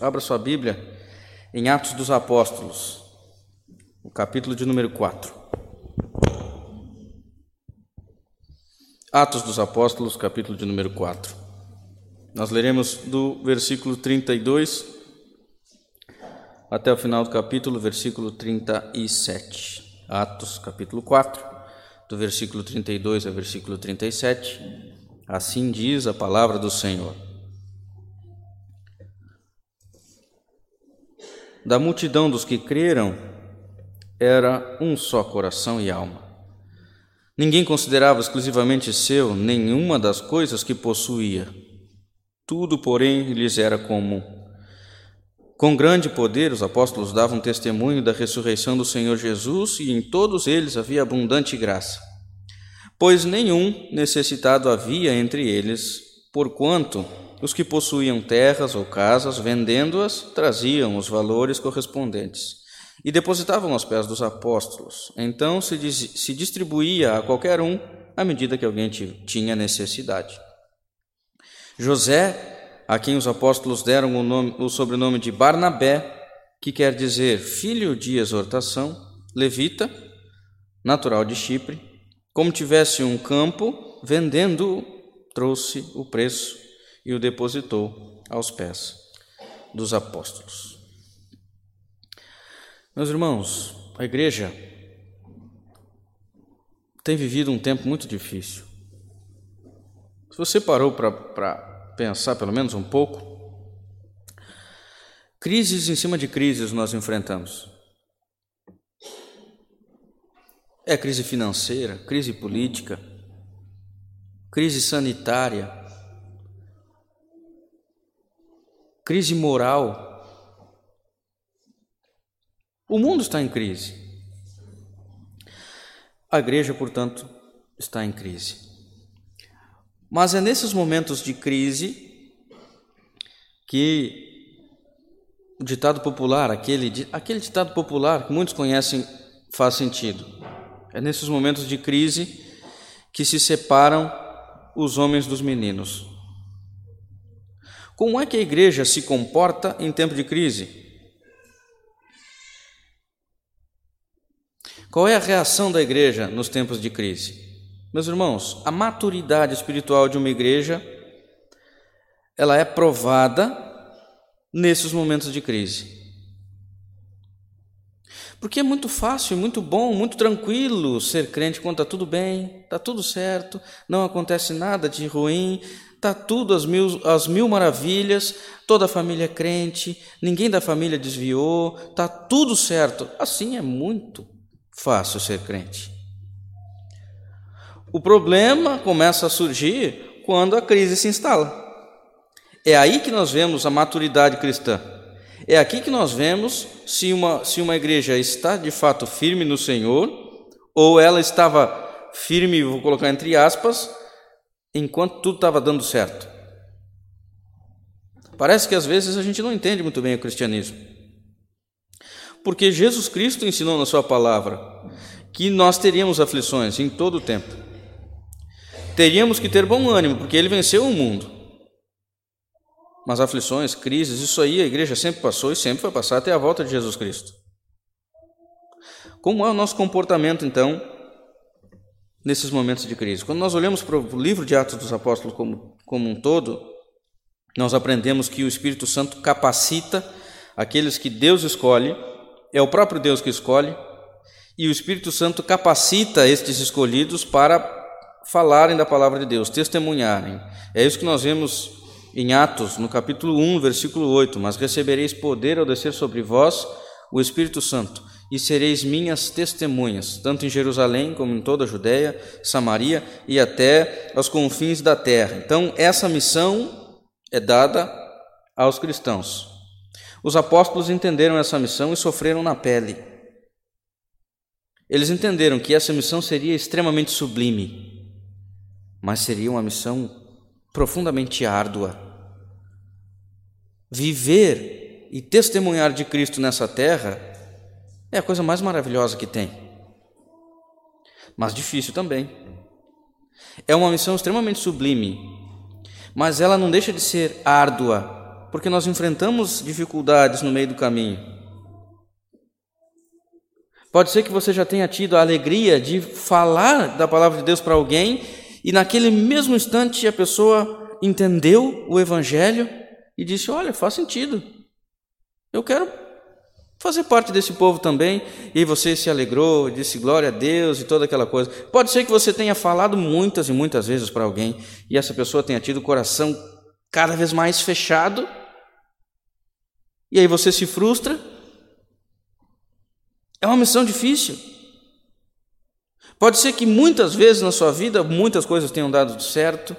Abra sua Bíblia em Atos dos Apóstolos, o capítulo de número 4. Atos dos Apóstolos, capítulo de número 4. Nós leremos do versículo 32 até o final do capítulo, versículo 37. Atos, capítulo 4, do versículo 32 ao versículo 37. Assim diz a palavra do Senhor. Da multidão dos que creram, era um só coração e alma. Ninguém considerava exclusivamente seu nenhuma das coisas que possuía. Tudo, porém, lhes era comum. Com grande poder, os apóstolos davam testemunho da ressurreição do Senhor Jesus e em todos eles havia abundante graça. Pois nenhum necessitado havia entre eles, porquanto os que possuíam terras ou casas, vendendo-as, traziam os valores correspondentes e depositavam aos pés dos apóstolos. Então se, diz, se distribuía a qualquer um à medida que alguém tinha necessidade. José, a quem os apóstolos deram o, nome, o sobrenome de Barnabé, que quer dizer filho de exortação, levita, natural de Chipre, como tivesse um campo, vendendo-o, trouxe o preço e o depositou aos pés dos apóstolos. Meus irmãos, a igreja tem vivido um tempo muito difícil. Se você parou para pensar pelo menos um pouco, crises em cima de crises nós enfrentamos. É crise financeira, crise política, crise sanitária, crise moral. O mundo está em crise. A igreja, portanto, está em crise. Mas é nesses momentos de crise que o ditado popular, aquele, aquele ditado popular que muitos conhecem, faz sentido. É nesses momentos de crise que se separam os homens dos meninos. Como é que a igreja se comporta em tempo de crise? Qual é a reação da igreja nos tempos de crise? Meus irmãos, a maturidade espiritual de uma igreja ela é provada nesses momentos de crise. Porque é muito fácil, muito bom, muito tranquilo ser crente quando está tudo bem, está tudo certo, não acontece nada de ruim, está tudo às mil, às mil maravilhas, toda a família é crente, ninguém da família desviou, está tudo certo. Assim é muito fácil ser crente. O problema começa a surgir quando a crise se instala. É aí que nós vemos a maturidade cristã. É aqui que nós vemos se uma, se uma igreja está de fato firme no Senhor, ou ela estava firme, vou colocar entre aspas, enquanto tudo estava dando certo. Parece que às vezes a gente não entende muito bem o cristianismo. Porque Jesus Cristo ensinou na Sua palavra que nós teríamos aflições em todo o tempo. Teríamos que ter bom ânimo, porque Ele venceu o mundo. Mas aflições, crises, isso aí a igreja sempre passou e sempre vai passar até a volta de Jesus Cristo. Como é o nosso comportamento, então, nesses momentos de crise. Quando nós olhamos para o livro de Atos dos Apóstolos como, como um todo, nós aprendemos que o Espírito Santo capacita aqueles que Deus escolhe, é o próprio Deus que escolhe, e o Espírito Santo capacita estes escolhidos para falarem da palavra de Deus, testemunharem. É isso que nós vemos em Atos, no capítulo 1, versículo 8: Mas recebereis poder ao descer sobre vós o Espírito Santo e sereis minhas testemunhas, tanto em Jerusalém como em toda a Judéia, Samaria e até aos confins da terra. Então, essa missão é dada aos cristãos. Os apóstolos entenderam essa missão e sofreram na pele. Eles entenderam que essa missão seria extremamente sublime, mas seria uma missão profundamente árdua. Viver e testemunhar de Cristo nessa terra é a coisa mais maravilhosa que tem. Mas difícil também. É uma missão extremamente sublime, mas ela não deixa de ser árdua, porque nós enfrentamos dificuldades no meio do caminho. Pode ser que você já tenha tido a alegria de falar da palavra de Deus para alguém e naquele mesmo instante a pessoa entendeu o evangelho e disse: Olha, faz sentido. Eu quero fazer parte desse povo também. E você se alegrou, disse glória a Deus e toda aquela coisa. Pode ser que você tenha falado muitas e muitas vezes para alguém e essa pessoa tenha tido o coração cada vez mais fechado. E aí você se frustra. É uma missão difícil. Pode ser que muitas vezes na sua vida muitas coisas tenham dado certo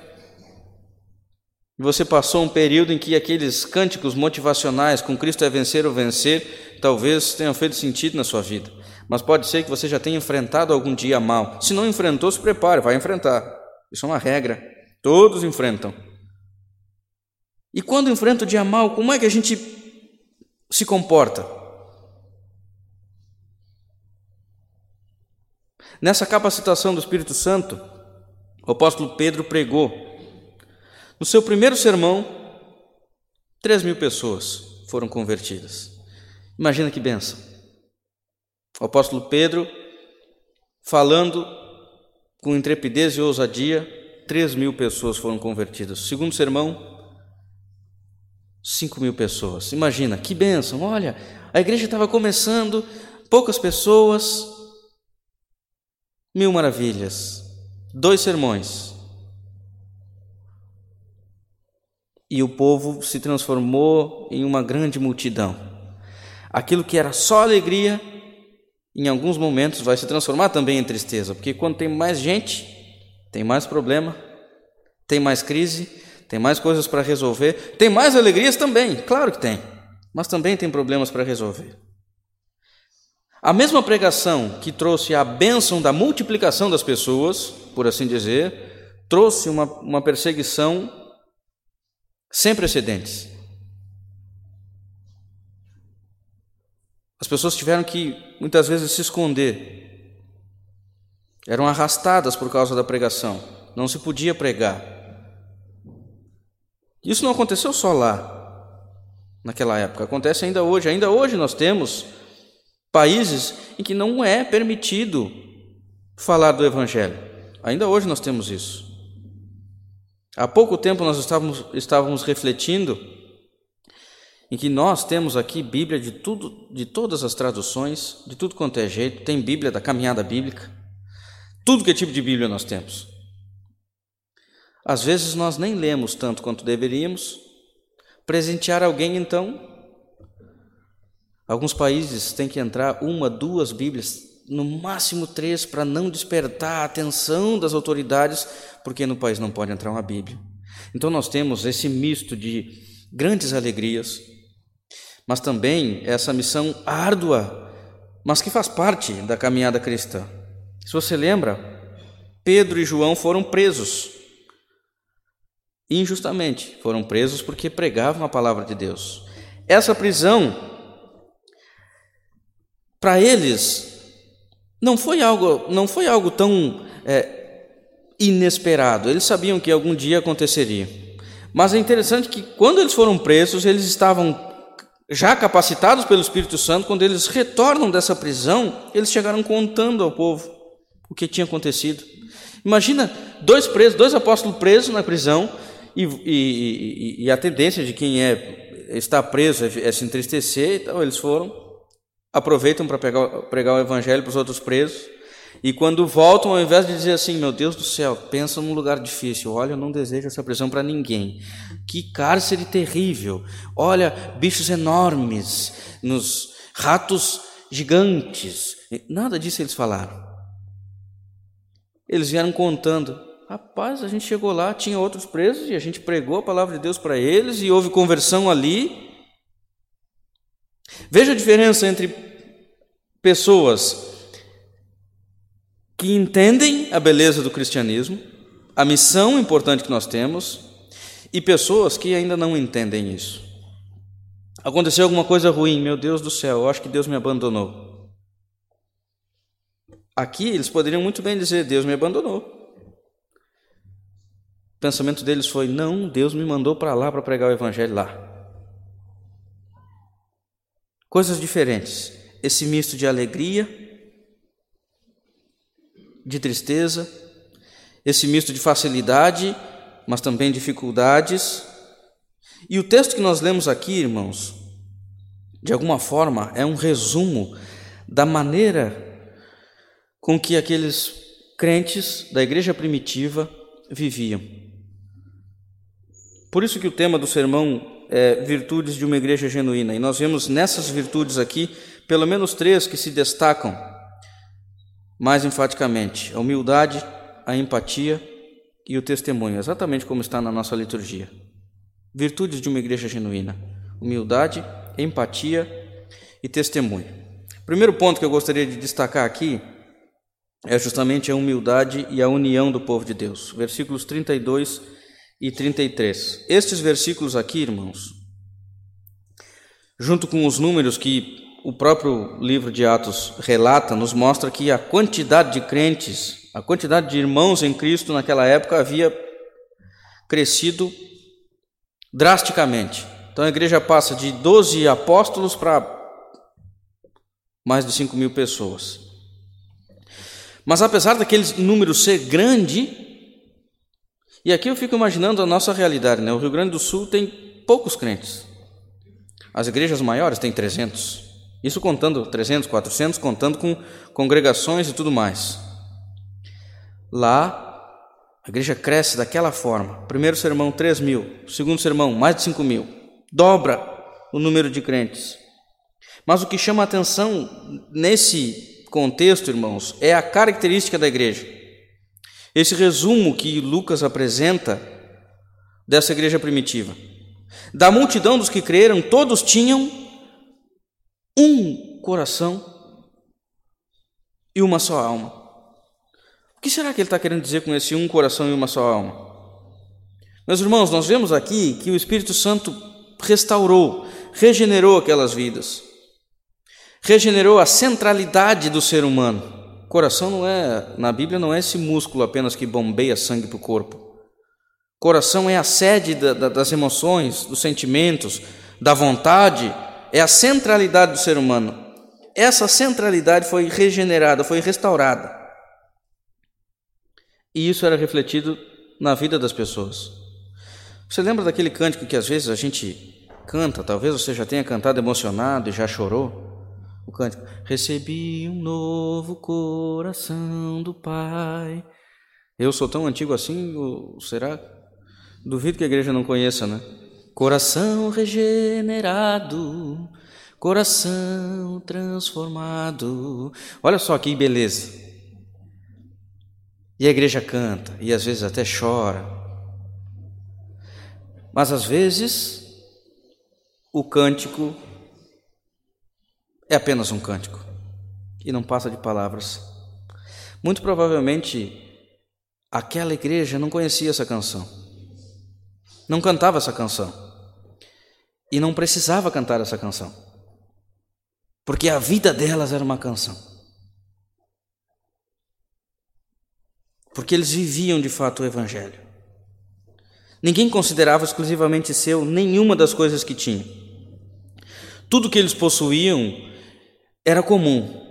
e você passou um período em que aqueles cânticos motivacionais, com Cristo é vencer ou vencer, talvez tenham feito sentido na sua vida. Mas pode ser que você já tenha enfrentado algum dia mal. Se não enfrentou, se prepare, vai enfrentar. Isso é uma regra. Todos enfrentam. E quando enfrenta o dia mal, como é que a gente se comporta? Nessa capacitação do Espírito Santo, o apóstolo Pedro pregou no seu primeiro sermão, 3 mil pessoas foram convertidas. Imagina que benção. O apóstolo Pedro, falando com intrepidez e ousadia, 3 mil pessoas foram convertidas. Segundo sermão, 5 mil pessoas. Imagina, que bênção! Olha, a igreja estava começando, poucas pessoas, mil maravilhas. Dois sermões, e o povo se transformou em uma grande multidão. Aquilo que era só alegria, em alguns momentos vai se transformar também em tristeza, porque quando tem mais gente, tem mais problema, tem mais crise, tem mais coisas para resolver, tem mais alegrias também, claro que tem, mas também tem problemas para resolver. A mesma pregação que trouxe a bênção da multiplicação das pessoas, por assim dizer, trouxe uma, uma perseguição sem precedentes. As pessoas tiveram que muitas vezes se esconder, eram arrastadas por causa da pregação, não se podia pregar. Isso não aconteceu só lá, naquela época, acontece ainda hoje. Ainda hoje nós temos países em que não é permitido falar do Evangelho, ainda hoje nós temos isso. Há pouco tempo nós estávamos, estávamos refletindo em que nós temos aqui Bíblia de tudo, de todas as traduções, de tudo quanto é jeito, tem Bíblia da caminhada bíblica, tudo que é tipo de Bíblia nós temos. Às vezes nós nem lemos tanto quanto deveríamos. Presentear alguém, então, alguns países têm que entrar uma, duas Bíblias no máximo três, para não despertar a atenção das autoridades, porque no país não pode entrar uma Bíblia. Então nós temos esse misto de grandes alegrias, mas também essa missão árdua, mas que faz parte da caminhada cristã. Se você lembra, Pedro e João foram presos. Injustamente, foram presos porque pregavam a palavra de Deus. Essa prisão, para eles, não foi algo, não foi algo tão é, inesperado. Eles sabiam que algum dia aconteceria. Mas é interessante que quando eles foram presos, eles estavam já capacitados pelo Espírito Santo. Quando eles retornam dessa prisão, eles chegaram contando ao povo o que tinha acontecido. Imagina dois presos, dois apóstolos presos na prisão e, e, e, a tendência de quem é está preso é, é se entristecer. Então eles foram aproveitam para pregar o evangelho para os outros presos. E quando voltam, ao invés de dizer assim, meu Deus do céu, pensa num lugar difícil, olha, eu não desejo essa prisão para ninguém. Que cárcere terrível. Olha, bichos enormes, nos ratos gigantes. Nada disso eles falaram. Eles vieram contando. Rapaz, a gente chegou lá, tinha outros presos e a gente pregou a palavra de Deus para eles e houve conversão ali. Veja a diferença entre pessoas que entendem a beleza do cristianismo, a missão importante que nós temos, e pessoas que ainda não entendem isso. Aconteceu alguma coisa ruim, meu Deus do céu, eu acho que Deus me abandonou. Aqui eles poderiam muito bem dizer: Deus me abandonou. O pensamento deles foi: não, Deus me mandou para lá para pregar o evangelho lá. Coisas diferentes. Esse misto de alegria, de tristeza, esse misto de facilidade, mas também dificuldades. E o texto que nós lemos aqui, irmãos, de alguma forma é um resumo da maneira com que aqueles crentes da igreja primitiva viviam. Por isso que o tema do sermão é virtudes de uma igreja genuína. E nós vemos nessas virtudes aqui pelo menos três que se destacam mais enfaticamente: a humildade, a empatia e o testemunho, exatamente como está na nossa liturgia. Virtudes de uma igreja genuína: humildade, empatia e testemunho. Primeiro ponto que eu gostaria de destacar aqui é justamente a humildade e a união do povo de Deus. Versículos 32 e 33. Estes versículos aqui, irmãos, junto com os números que o próprio livro de Atos relata, nos mostra que a quantidade de crentes, a quantidade de irmãos em Cristo naquela época havia crescido drasticamente. Então a igreja passa de 12 apóstolos para mais de 5 mil pessoas. Mas apesar daquele número ser grande, e aqui eu fico imaginando a nossa realidade, né? O Rio Grande do Sul tem poucos crentes. As igrejas maiores têm 300. Isso contando 300, 400, contando com congregações e tudo mais. Lá, a igreja cresce daquela forma. Primeiro sermão, 3 mil. Segundo sermão, mais de 5 mil. Dobra o número de crentes. Mas o que chama a atenção nesse contexto, irmãos, é a característica da igreja. Esse resumo que Lucas apresenta dessa igreja primitiva. Da multidão dos que creram, todos tinham um coração e uma só alma. O que será que ele está querendo dizer com esse um coração e uma só alma? Meus irmãos, nós vemos aqui que o Espírito Santo restaurou, regenerou aquelas vidas, regenerou a centralidade do ser humano. Coração não é, na Bíblia, não é esse músculo apenas que bombeia sangue para o corpo. Coração é a sede da, da, das emoções, dos sentimentos, da vontade, é a centralidade do ser humano. Essa centralidade foi regenerada, foi restaurada. E isso era refletido na vida das pessoas. Você lembra daquele cântico que às vezes a gente canta, talvez você já tenha cantado emocionado e já chorou? o cântico. Recebi um novo coração do Pai. Eu sou tão antigo assim, será? Duvido que a igreja não conheça, né? Coração regenerado, coração transformado. Olha só que beleza. E a igreja canta, e às vezes até chora. Mas às vezes o cântico é apenas um cântico e não passa de palavras. Muito provavelmente aquela igreja não conhecia essa canção, não cantava essa canção e não precisava cantar essa canção, porque a vida delas era uma canção. Porque eles viviam de fato o Evangelho. Ninguém considerava exclusivamente seu nenhuma das coisas que tinham. Tudo que eles possuíam era comum.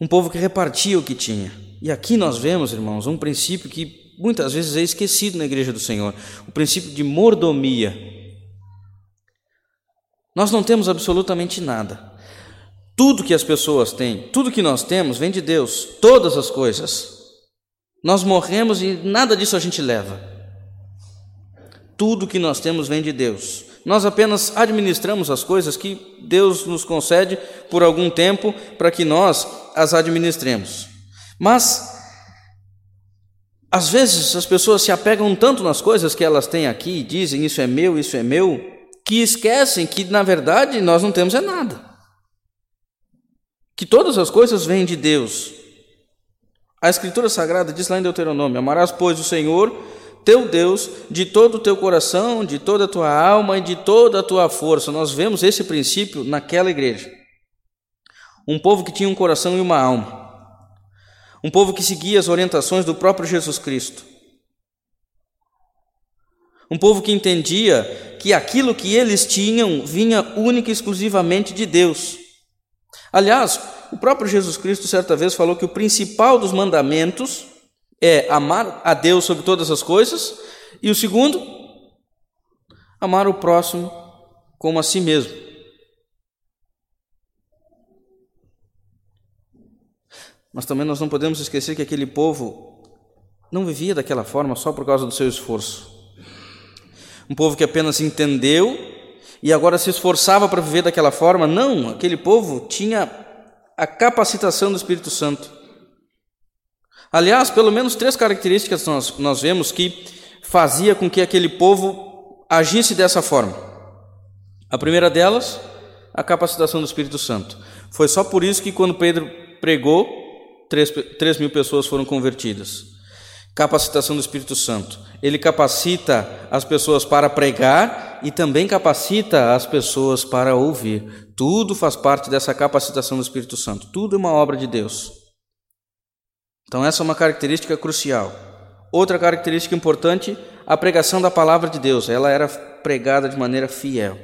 Um povo que repartia o que tinha. E aqui nós vemos, irmãos, um princípio que muitas vezes é esquecido na igreja do Senhor: o princípio de mordomia. Nós não temos absolutamente nada. Tudo que as pessoas têm, tudo que nós temos, vem de Deus, todas as coisas. Nós morremos e nada disso a gente leva. Tudo que nós temos vem de Deus. Nós apenas administramos as coisas que Deus nos concede por algum tempo para que nós as administremos. Mas, às vezes, as pessoas se apegam tanto nas coisas que elas têm aqui, dizem isso é meu, isso é meu, que esquecem que, na verdade, nós não temos é nada. Que todas as coisas vêm de Deus. A Escritura Sagrada diz lá em Deuteronômio: Amarás, pois, o Senhor teu Deus de todo o teu coração, de toda a tua alma e de toda a tua força. Nós vemos esse princípio naquela igreja. Um povo que tinha um coração e uma alma. Um povo que seguia as orientações do próprio Jesus Cristo. Um povo que entendia que aquilo que eles tinham vinha única e exclusivamente de Deus. Aliás, o próprio Jesus Cristo certa vez falou que o principal dos mandamentos é amar a Deus sobre todas as coisas, e o segundo, amar o próximo como a si mesmo. Mas também nós não podemos esquecer que aquele povo não vivia daquela forma só por causa do seu esforço. Um povo que apenas entendeu e agora se esforçava para viver daquela forma. Não, aquele povo tinha a capacitação do Espírito Santo. Aliás, pelo menos três características nós, nós vemos que fazia com que aquele povo agisse dessa forma. A primeira delas, a capacitação do Espírito Santo. Foi só por isso que quando Pedro pregou, três, três mil pessoas foram convertidas. Capacitação do Espírito Santo. Ele capacita as pessoas para pregar e também capacita as pessoas para ouvir. Tudo faz parte dessa capacitação do Espírito Santo. Tudo é uma obra de Deus. Então, essa é uma característica crucial. Outra característica importante, a pregação da palavra de Deus. Ela era pregada de maneira fiel.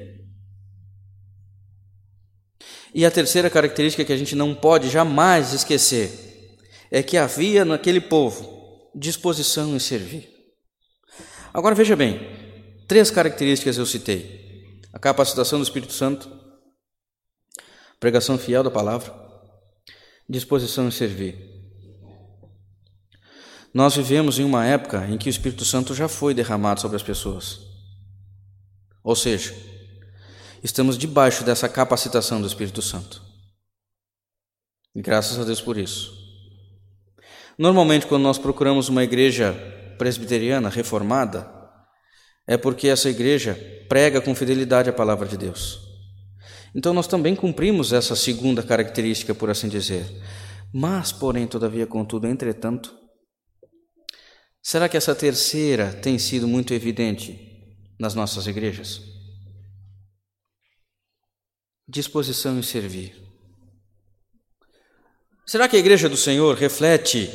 E a terceira característica que a gente não pode jamais esquecer é que havia naquele povo disposição em servir. Agora veja bem, três características eu citei: a capacitação do Espírito Santo, pregação fiel da palavra, disposição em servir. Nós vivemos em uma época em que o Espírito Santo já foi derramado sobre as pessoas. Ou seja, estamos debaixo dessa capacitação do Espírito Santo. E graças a Deus por isso. Normalmente, quando nós procuramos uma igreja presbiteriana reformada, é porque essa igreja prega com fidelidade a palavra de Deus. Então, nós também cumprimos essa segunda característica, por assim dizer. Mas, porém, todavia, contudo, entretanto, será que essa terceira tem sido muito evidente nas nossas igrejas? disposição em servir. Será que a igreja do Senhor reflete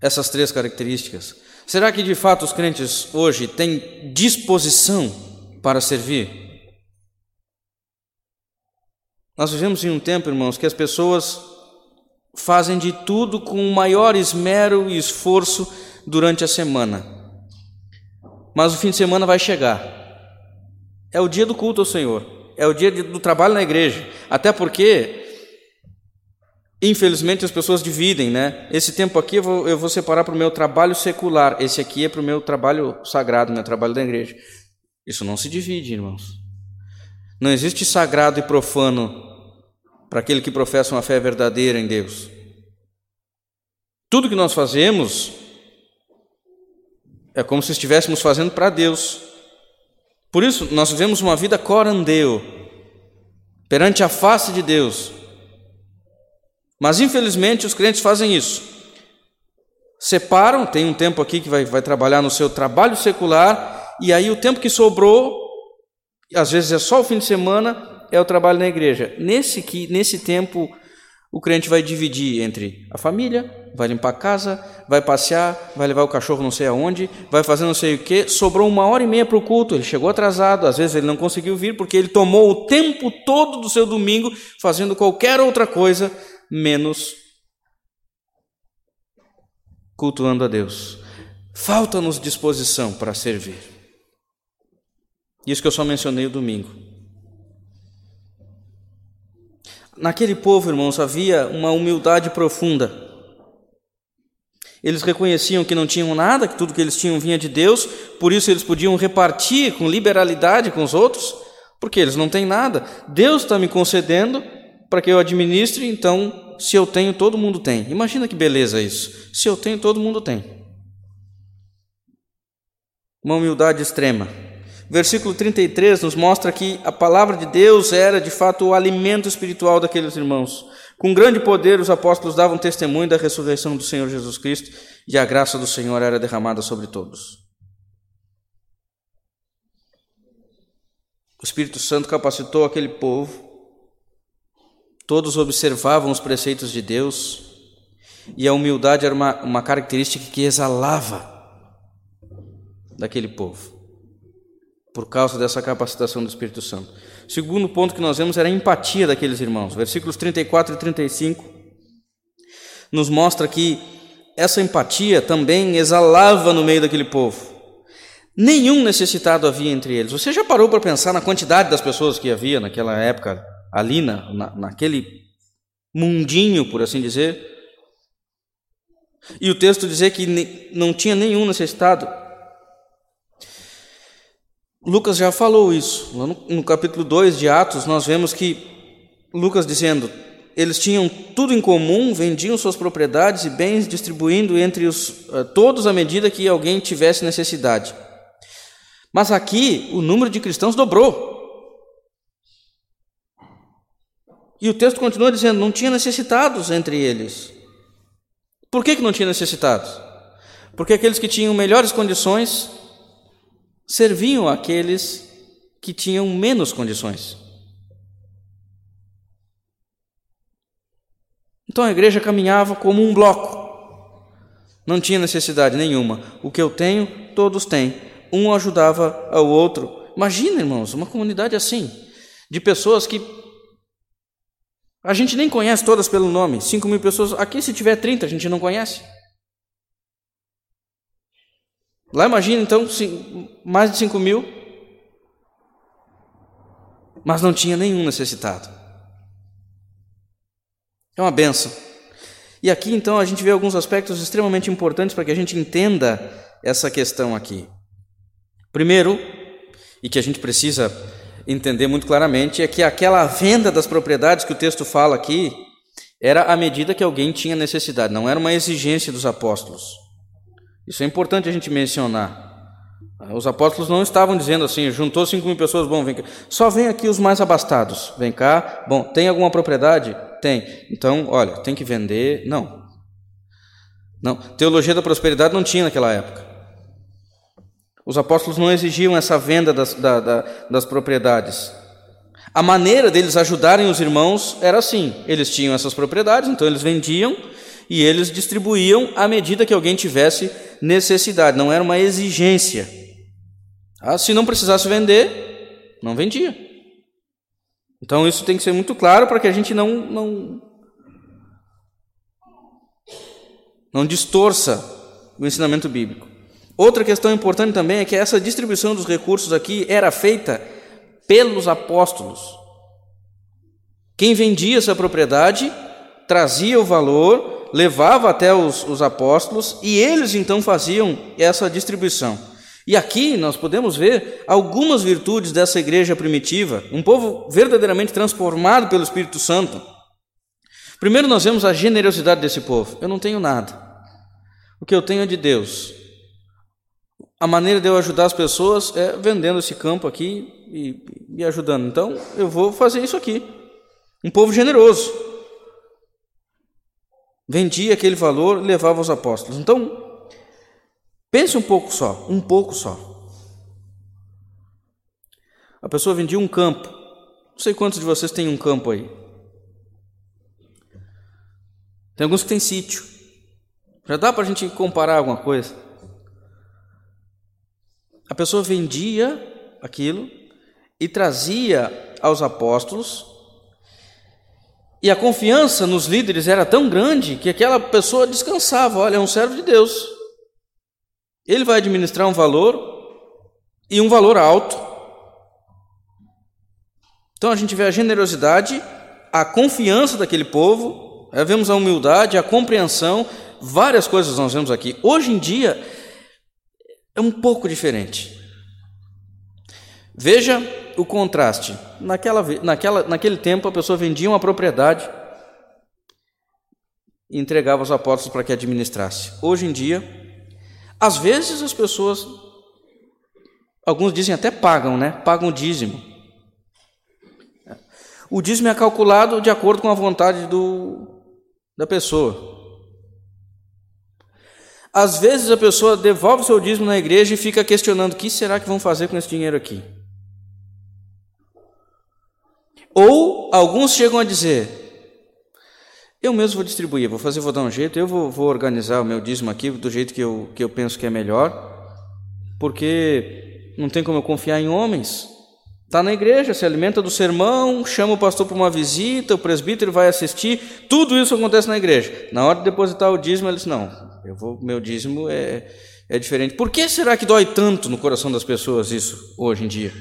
essas três características? Será que de fato os crentes hoje têm disposição para servir? Nós vivemos em um tempo, irmãos, que as pessoas fazem de tudo com o maior esmero e esforço durante a semana. Mas o fim de semana vai chegar. É o dia do culto ao Senhor é o dia do trabalho na igreja. Até porque, infelizmente, as pessoas dividem, né? Esse tempo aqui eu vou, eu vou separar para o meu trabalho secular, esse aqui é para o meu trabalho sagrado, meu trabalho da igreja. Isso não se divide, irmãos. Não existe sagrado e profano para aquele que professa uma fé verdadeira em Deus. Tudo que nós fazemos é como se estivéssemos fazendo para Deus. Por isso, nós vivemos uma vida corandeu, perante a face de Deus. Mas, infelizmente, os crentes fazem isso. Separam, tem um tempo aqui que vai, vai trabalhar no seu trabalho secular, e aí o tempo que sobrou, às vezes é só o fim de semana, é o trabalho na igreja. Nesse, que, nesse tempo, o crente vai dividir entre a família, vai limpar a casa, vai passear, vai levar o cachorro não sei aonde, vai fazer não sei o que. Sobrou uma hora e meia para o culto, ele chegou atrasado, às vezes ele não conseguiu vir porque ele tomou o tempo todo do seu domingo fazendo qualquer outra coisa menos cultuando a Deus. Falta-nos disposição para servir. Isso que eu só mencionei o domingo. Naquele povo, irmãos, havia uma humildade profunda. Eles reconheciam que não tinham nada, que tudo que eles tinham vinha de Deus, por isso eles podiam repartir com liberalidade com os outros, porque eles não têm nada. Deus está me concedendo para que eu administre, então, se eu tenho, todo mundo tem. Imagina que beleza isso. Se eu tenho, todo mundo tem. Uma humildade extrema. Versículo 33 nos mostra que a palavra de Deus era de fato o alimento espiritual daqueles irmãos. Com grande poder, os apóstolos davam testemunho da ressurreição do Senhor Jesus Cristo e a graça do Senhor era derramada sobre todos. O Espírito Santo capacitou aquele povo, todos observavam os preceitos de Deus e a humildade era uma, uma característica que exalava daquele povo. por causa dessa capacitação do Espírito Santo. O segundo ponto que nós vemos era a empatia daqueles irmãos. Versículos 34 e 35 nos mostra que essa empatia também exalava no meio daquele povo. Nenhum necessitado havia entre eles. Você já parou para pensar na quantidade das pessoas que havia naquela época, ali na, na, naquele mundinho, por assim dizer? E o texto dizer que não tinha nenhum necessitado. Lucas já falou isso. Lá no, no capítulo 2 de Atos, nós vemos que Lucas dizendo: eles tinham tudo em comum, vendiam suas propriedades e bens, distribuindo entre os, uh, todos à medida que alguém tivesse necessidade. Mas aqui o número de cristãos dobrou. E o texto continua dizendo: não tinha necessitados entre eles. Por que, que não tinha necessitados? Porque aqueles que tinham melhores condições serviam aqueles que tinham menos condições. Então a igreja caminhava como um bloco. Não tinha necessidade nenhuma. O que eu tenho, todos têm. Um ajudava ao outro. Imagina, irmãos, uma comunidade assim, de pessoas que a gente nem conhece todas pelo nome. 5 mil pessoas. Aqui, se tiver 30, a gente não conhece. Lá imagina então mais de 5 mil, mas não tinha nenhum necessitado. É uma benção. E aqui então a gente vê alguns aspectos extremamente importantes para que a gente entenda essa questão aqui. Primeiro, e que a gente precisa entender muito claramente, é que aquela venda das propriedades que o texto fala aqui era à medida que alguém tinha necessidade, não era uma exigência dos apóstolos. Isso é importante a gente mencionar. Os apóstolos não estavam dizendo assim, juntou cinco mil pessoas, bom, vem cá. Só vem aqui os mais abastados. Vem cá, bom, tem alguma propriedade? Tem. Então, olha, tem que vender. Não. Não. Teologia da prosperidade não tinha naquela época. Os apóstolos não exigiam essa venda das, da, da, das propriedades. A maneira deles ajudarem os irmãos era assim: eles tinham essas propriedades, então eles vendiam e eles distribuíam à medida que alguém tivesse necessidade, não era uma exigência. Ah, se não precisasse vender, não vendia. Então isso tem que ser muito claro para que a gente não, não, não distorça o ensinamento bíblico. Outra questão importante também é que essa distribuição dos recursos aqui era feita pelos apóstolos. Quem vendia essa propriedade trazia o valor levava até os, os apóstolos e eles então faziam essa distribuição. E aqui nós podemos ver algumas virtudes dessa igreja primitiva, um povo verdadeiramente transformado pelo Espírito Santo. Primeiro, nós vemos a generosidade desse povo. Eu não tenho nada, o que eu tenho é de Deus. A maneira de eu ajudar as pessoas é vendendo esse campo aqui e, e ajudando. Então, eu vou fazer isso aqui. Um povo generoso vendia aquele valor levava aos apóstolos. Então, pense um pouco só, um pouco só. A pessoa vendia um campo. Não sei quantos de vocês têm um campo aí. Tem alguns que têm sítio. Já dá para a gente comparar alguma coisa? A pessoa vendia aquilo e trazia aos apóstolos e a confiança nos líderes era tão grande que aquela pessoa descansava: olha, é um servo de Deus. Ele vai administrar um valor e um valor alto. Então a gente vê a generosidade, a confiança daquele povo, vemos a humildade, a compreensão, várias coisas nós vemos aqui. Hoje em dia é um pouco diferente. Veja o contraste. Naquela, naquela, naquele tempo, a pessoa vendia uma propriedade e entregava aos apóstolos para que administrasse. Hoje em dia, às vezes as pessoas, alguns dizem até pagam, né? Pagam o dízimo. O dízimo é calculado de acordo com a vontade do, da pessoa. Às vezes a pessoa devolve seu dízimo na igreja e fica questionando: o que será que vão fazer com esse dinheiro aqui? Ou alguns chegam a dizer: eu mesmo vou distribuir, vou fazer, vou dar um jeito, eu vou, vou organizar o meu dízimo aqui do jeito que eu, que eu penso que é melhor, porque não tem como eu confiar em homens. Está na igreja, se alimenta do sermão, chama o pastor para uma visita, o presbítero vai assistir, tudo isso acontece na igreja. Na hora de depositar o dízimo, ele diz: Não, eu vou, meu dízimo é, é diferente. Por que será que dói tanto no coração das pessoas isso hoje em dia?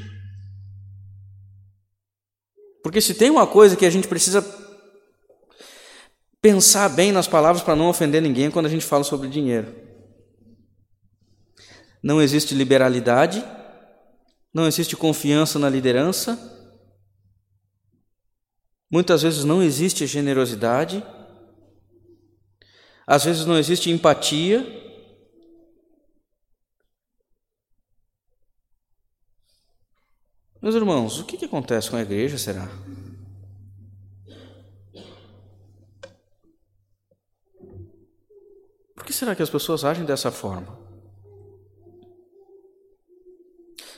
Porque se tem uma coisa que a gente precisa pensar bem nas palavras para não ofender ninguém quando a gente fala sobre dinheiro. Não existe liberalidade não existe confiança na liderança, muitas vezes não existe generosidade, às vezes não existe empatia. Meus irmãos, o que, que acontece com a igreja, será? Por que será que as pessoas agem dessa forma?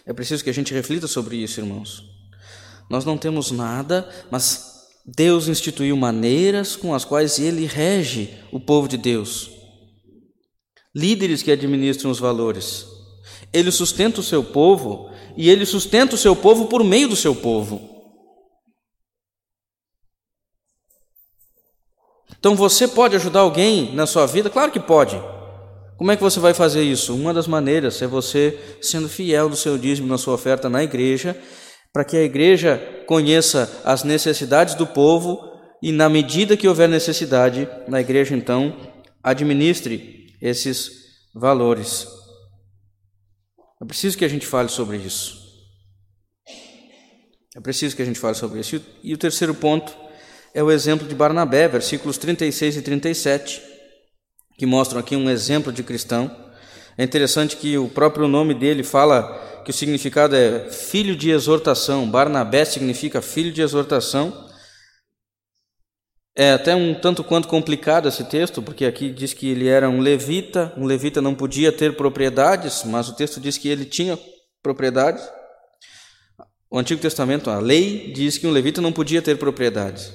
É preciso que a gente reflita sobre isso, irmãos. Nós não temos nada, mas Deus instituiu maneiras com as quais Ele rege o povo de Deus. Líderes que administram os valores. Ele sustenta o seu povo e ele sustenta o seu povo por meio do seu povo. Então você pode ajudar alguém na sua vida? Claro que pode. Como é que você vai fazer isso? Uma das maneiras é você sendo fiel do seu dízimo na sua oferta na igreja, para que a igreja conheça as necessidades do povo e, na medida que houver necessidade, na igreja então administre esses valores. É preciso que a gente fale sobre isso. É preciso que a gente fale sobre isso. E o terceiro ponto é o exemplo de Barnabé, versículos 36 e 37 que mostram aqui um exemplo de cristão. É interessante que o próprio nome dele fala que o significado é filho de exortação. Barnabé significa filho de exortação. É até um tanto quanto complicado esse texto, porque aqui diz que ele era um levita, um levita não podia ter propriedades, mas o texto diz que ele tinha propriedades. O Antigo Testamento, a lei diz que um levita não podia ter propriedades.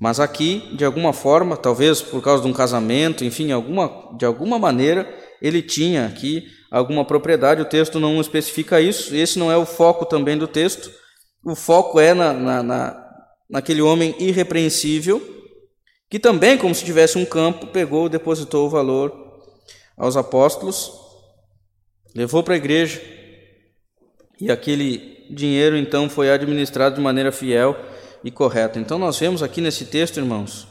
Mas aqui, de alguma forma, talvez por causa de um casamento, enfim, alguma, de alguma maneira, ele tinha aqui alguma propriedade. O texto não especifica isso, esse não é o foco também do texto. O foco é na, na, na naquele homem irrepreensível, que também, como se tivesse um campo, pegou, depositou o valor aos apóstolos, levou para a igreja, e aquele dinheiro então foi administrado de maneira fiel e correta. Então nós vemos aqui nesse texto, irmãos,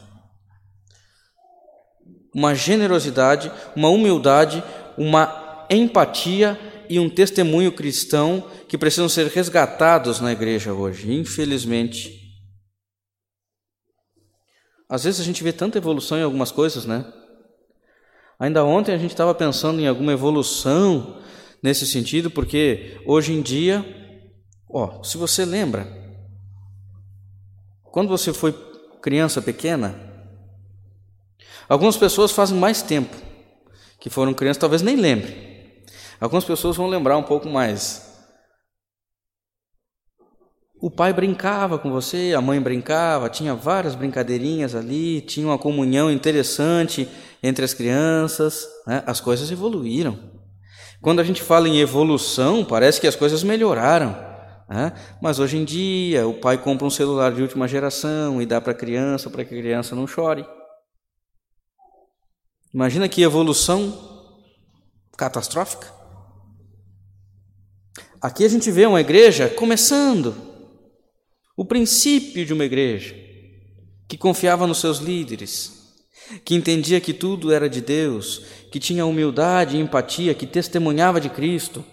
uma generosidade, uma humildade, uma empatia e um testemunho cristão que precisam ser resgatados na igreja hoje, infelizmente. Às vezes a gente vê tanta evolução em algumas coisas, né? Ainda ontem a gente estava pensando em alguma evolução nesse sentido, porque hoje em dia, ó, se você lembra, quando você foi criança pequena, algumas pessoas fazem mais tempo que foram crianças, talvez nem lembrem. Algumas pessoas vão lembrar um pouco mais. O pai brincava com você, a mãe brincava, tinha várias brincadeirinhas ali, tinha uma comunhão interessante entre as crianças, né? as coisas evoluíram. Quando a gente fala em evolução, parece que as coisas melhoraram. Né? Mas hoje em dia, o pai compra um celular de última geração e dá para a criança para que a criança não chore. Imagina que evolução catastrófica. Aqui a gente vê uma igreja começando, o princípio de uma igreja, que confiava nos seus líderes, que entendia que tudo era de Deus, que tinha humildade e empatia, que testemunhava de Cristo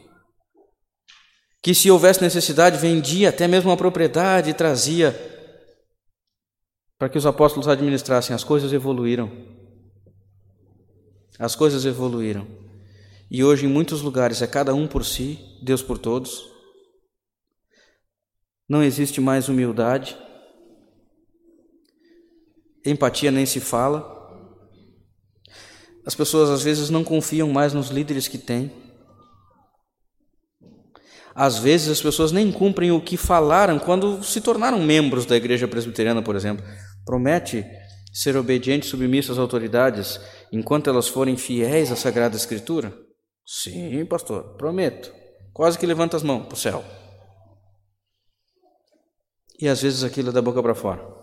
que se houvesse necessidade vendia até mesmo a propriedade e trazia para que os apóstolos administrassem. As coisas evoluíram. As coisas evoluíram. E hoje, em muitos lugares, é cada um por si, Deus por todos. Não existe mais humildade. Empatia nem se fala. As pessoas às vezes não confiam mais nos líderes que têm. Às vezes as pessoas nem cumprem o que falaram quando se tornaram membros da igreja presbiteriana, por exemplo. Promete ser obediente e submisso às autoridades enquanto elas forem fiéis à Sagrada Escritura? Sim, pastor, prometo. quase que levanta as mãos para o céu. E às vezes aquilo é da boca para fora.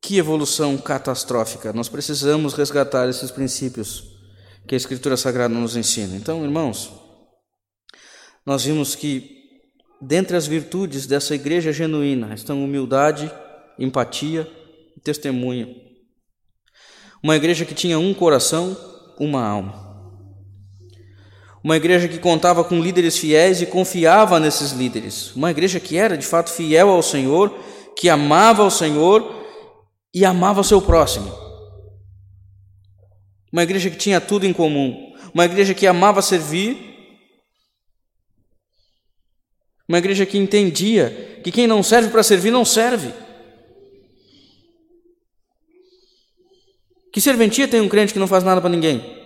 Que evolução catastrófica! Nós precisamos resgatar esses princípios que a Escritura Sagrada nos ensina. Então, irmãos, nós vimos que dentre as virtudes dessa igreja genuína estão humildade, empatia e testemunho. Uma igreja que tinha um coração, uma alma. Uma igreja que contava com líderes fiéis e confiava nesses líderes. Uma igreja que era de fato fiel ao Senhor, que amava o Senhor e amava o seu próximo. Uma igreja que tinha tudo em comum. Uma igreja que amava servir uma igreja que entendia que quem não serve para servir não serve. Que serventia tem um crente que não faz nada para ninguém?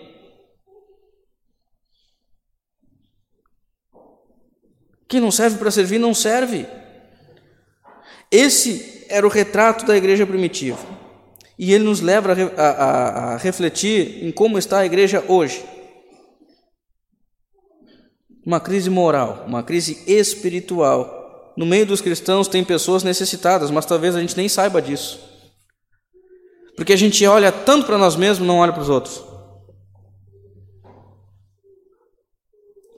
Quem não serve para servir não serve. Esse era o retrato da igreja primitiva. E ele nos leva a, a, a refletir em como está a igreja hoje uma crise moral, uma crise espiritual. No meio dos cristãos tem pessoas necessitadas, mas talvez a gente nem saiba disso. Porque a gente olha tanto para nós mesmos, não olha para os outros.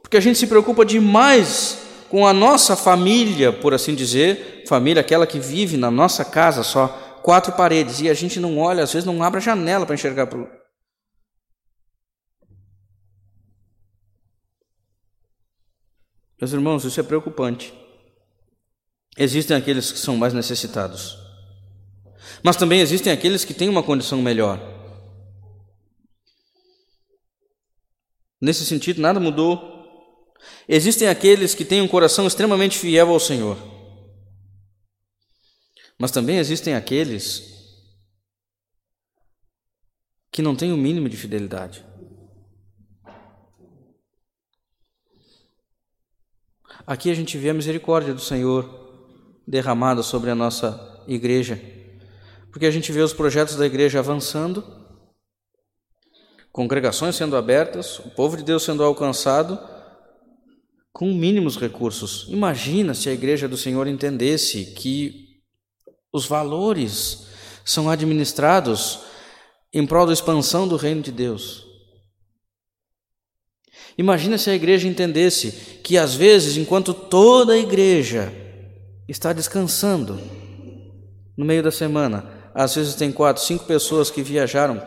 Porque a gente se preocupa demais com a nossa família, por assim dizer, família aquela que vive na nossa casa só, quatro paredes, e a gente não olha, às vezes não abre a janela para enxergar para Meus irmãos, isso é preocupante. Existem aqueles que são mais necessitados, mas também existem aqueles que têm uma condição melhor. Nesse sentido, nada mudou. Existem aqueles que têm um coração extremamente fiel ao Senhor, mas também existem aqueles que não têm o mínimo de fidelidade. Aqui a gente vê a misericórdia do Senhor derramada sobre a nossa igreja, porque a gente vê os projetos da igreja avançando, congregações sendo abertas, o povo de Deus sendo alcançado com mínimos recursos. Imagina se a igreja do Senhor entendesse que os valores são administrados em prol da expansão do reino de Deus. Imagina se a igreja entendesse que às vezes, enquanto toda a igreja está descansando no meio da semana, às vezes tem quatro, cinco pessoas que viajaram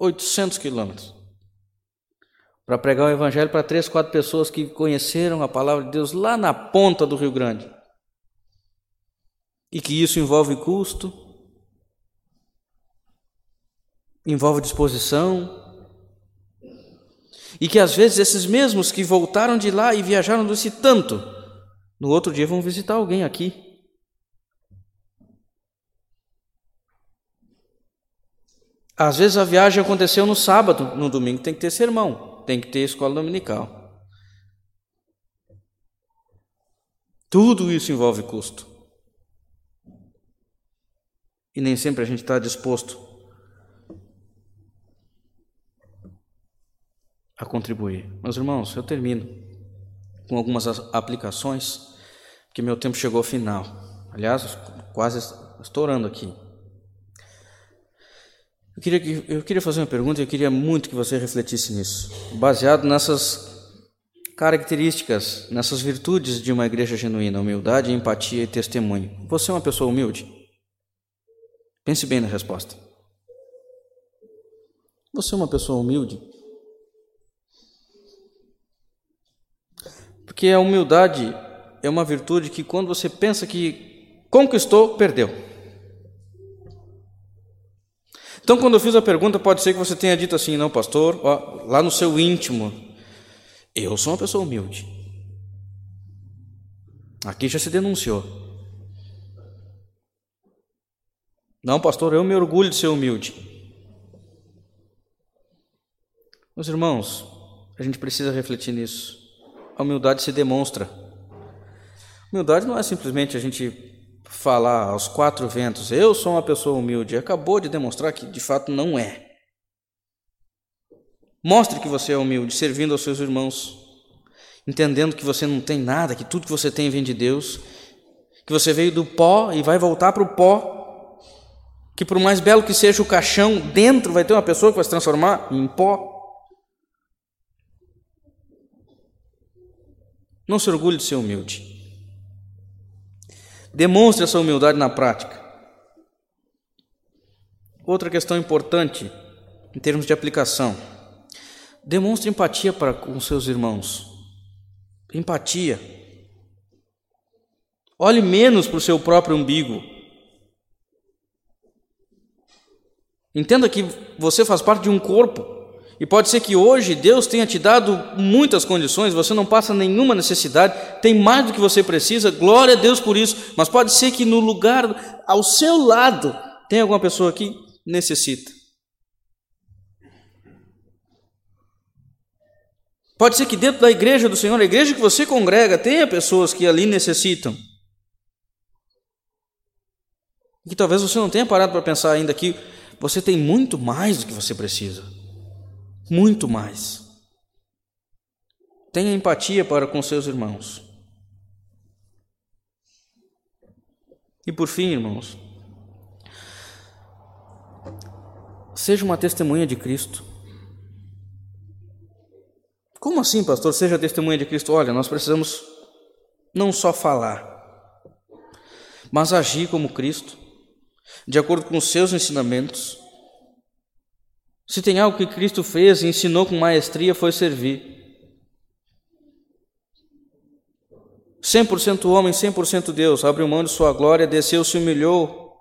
800 quilômetros para pregar o evangelho para três, quatro pessoas que conheceram a palavra de Deus lá na ponta do Rio Grande. E que isso envolve custo, envolve disposição, e que às vezes esses mesmos que voltaram de lá e viajaram desse tanto, no outro dia vão visitar alguém aqui. Às vezes a viagem aconteceu no sábado, no domingo tem que ter sermão, tem que ter escola dominical. Tudo isso envolve custo. E nem sempre a gente está disposto a contribuir. Meus irmãos, eu termino com algumas aplicações, que meu tempo chegou ao final. Aliás, quase estourando aqui. Eu queria, eu queria fazer uma pergunta e eu queria muito que você refletisse nisso, baseado nessas características, nessas virtudes de uma igreja genuína: humildade, empatia e testemunho. Você é uma pessoa humilde? Pense bem na resposta. Você é uma pessoa humilde? Porque a humildade é uma virtude que quando você pensa que conquistou, perdeu. Então, quando eu fiz a pergunta, pode ser que você tenha dito assim: não, pastor, ó, lá no seu íntimo, eu sou uma pessoa humilde. Aqui já se denunciou. Não, pastor, eu me orgulho de ser humilde. Meus irmãos, a gente precisa refletir nisso a humildade se demonstra. Humildade não é simplesmente a gente falar aos quatro ventos, eu sou uma pessoa humilde. Acabou de demonstrar que de fato não é. Mostre que você é humilde, servindo aos seus irmãos, entendendo que você não tem nada, que tudo que você tem vem de Deus, que você veio do pó e vai voltar para o pó, que por mais belo que seja o caixão, dentro vai ter uma pessoa que vai se transformar em pó. Não se orgulhe de ser humilde. Demonstre essa humildade na prática. Outra questão importante em termos de aplicação. Demonstre empatia para com seus irmãos. Empatia. Olhe menos para o seu próprio umbigo. Entenda que você faz parte de um corpo. E pode ser que hoje Deus tenha te dado muitas condições, você não passa nenhuma necessidade, tem mais do que você precisa, glória a Deus por isso. Mas pode ser que no lugar, ao seu lado, tenha alguma pessoa que necessita. Pode ser que dentro da igreja do Senhor, a igreja que você congrega, tenha pessoas que ali necessitam. E que talvez você não tenha parado para pensar ainda que você tem muito mais do que você precisa. Muito mais. Tenha empatia para com seus irmãos. E por fim, irmãos, seja uma testemunha de Cristo. Como assim, pastor? Seja testemunha de Cristo? Olha, nós precisamos não só falar, mas agir como Cristo, de acordo com os seus ensinamentos. Se tem algo que Cristo fez e ensinou com maestria, foi servir. 100% homem, 100% Deus, abriu mão de sua glória, desceu, se humilhou,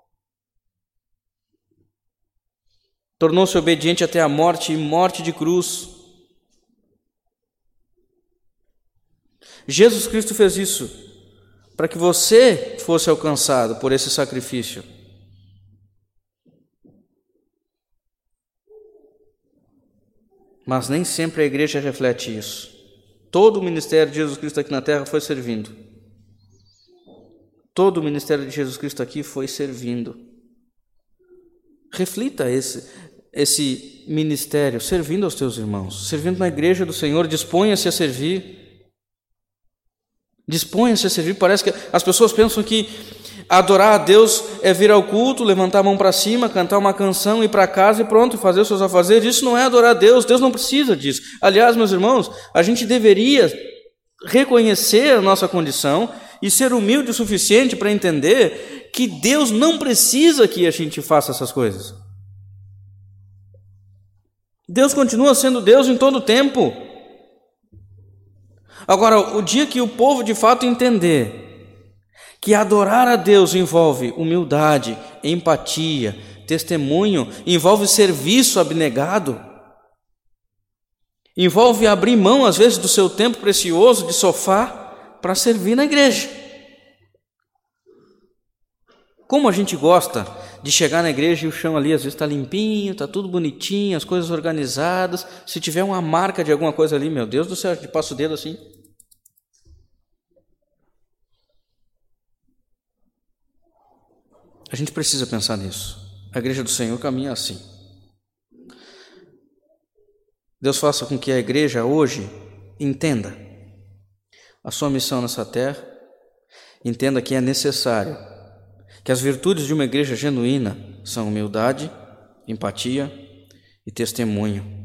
tornou-se obediente até a morte e morte de cruz. Jesus Cristo fez isso para que você fosse alcançado por esse sacrifício. Mas nem sempre a igreja reflete isso. Todo o ministério de Jesus Cristo aqui na terra foi servindo. Todo o ministério de Jesus Cristo aqui foi servindo. Reflita esse, esse ministério, servindo aos teus irmãos, servindo na igreja do Senhor, disponha-se a servir. Disponha-se a servir. Parece que as pessoas pensam que adorar a Deus é vir ao culto, levantar a mão para cima, cantar uma canção, ir para casa e pronto, fazer os seus afazeres. Isso não é adorar a Deus. Deus não precisa disso. Aliás, meus irmãos, a gente deveria reconhecer a nossa condição e ser humilde o suficiente para entender que Deus não precisa que a gente faça essas coisas. Deus continua sendo Deus em todo o tempo. Agora, o dia que o povo de fato entender que adorar a Deus envolve humildade, empatia, testemunho, envolve serviço abnegado, envolve abrir mão, às vezes, do seu tempo precioso de sofá para servir na igreja. Como a gente gosta de chegar na igreja e o chão ali às vezes está limpinho, está tudo bonitinho, as coisas organizadas. Se tiver uma marca de alguma coisa ali, meu Deus do céu, de passo o dedo assim. A gente precisa pensar nisso. A igreja do Senhor caminha assim. Deus faça com que a igreja hoje entenda a sua missão nessa terra, entenda que é necessário que as virtudes de uma igreja genuína são humildade, empatia e testemunho.